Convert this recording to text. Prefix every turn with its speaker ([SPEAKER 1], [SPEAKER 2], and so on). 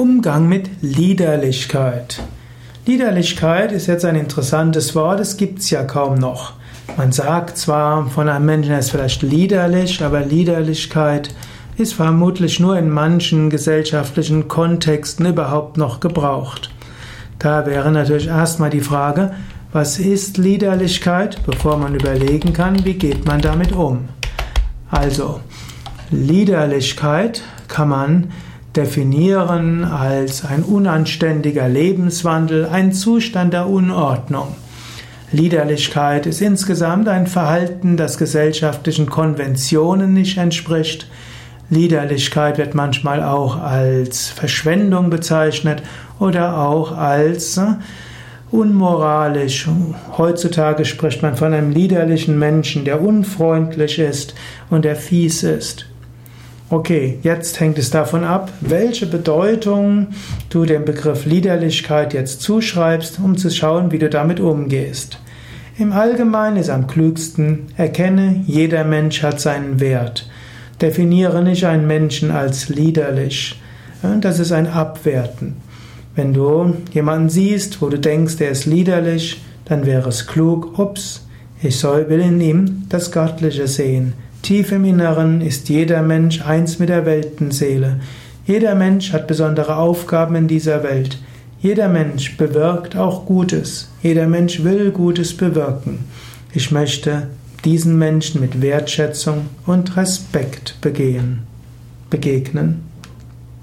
[SPEAKER 1] Umgang mit Liederlichkeit. Liederlichkeit ist jetzt ein interessantes Wort, es gibt es ja kaum noch. Man sagt zwar von einem Menschen, er ist vielleicht liederlich, aber Liederlichkeit ist vermutlich nur in manchen gesellschaftlichen Kontexten überhaupt noch gebraucht. Da wäre natürlich erstmal die Frage, was ist Liederlichkeit, bevor man überlegen kann, wie geht man damit um. Also, Liederlichkeit kann man definieren als ein unanständiger Lebenswandel, ein Zustand der Unordnung. Liederlichkeit ist insgesamt ein Verhalten, das gesellschaftlichen Konventionen nicht entspricht. Liederlichkeit wird manchmal auch als Verschwendung bezeichnet oder auch als äh, unmoralisch. Heutzutage spricht man von einem liederlichen Menschen, der unfreundlich ist und der fies ist. Okay, jetzt hängt es davon ab, welche Bedeutung du dem Begriff Liederlichkeit jetzt zuschreibst, um zu schauen, wie du damit umgehst. Im Allgemeinen ist am klügsten, erkenne, jeder Mensch hat seinen Wert. Definiere nicht einen Menschen als liederlich. Das ist ein Abwerten. Wenn du jemanden siehst, wo du denkst, der ist liederlich, dann wäre es klug, ups, ich soll, will in ihm das Göttliche sehen. Tief im Inneren ist jeder Mensch eins mit der Weltenseele. Jeder Mensch hat besondere Aufgaben in dieser Welt. Jeder Mensch bewirkt auch Gutes. Jeder Mensch will Gutes bewirken. Ich möchte diesen Menschen mit Wertschätzung und Respekt begehen, begegnen.